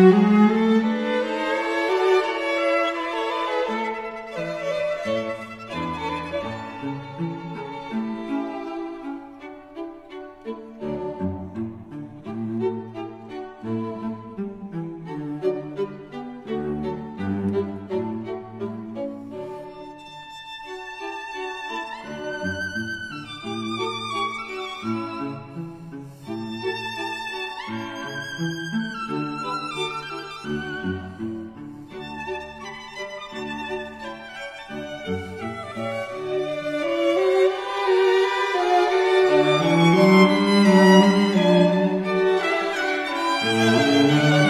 Música Música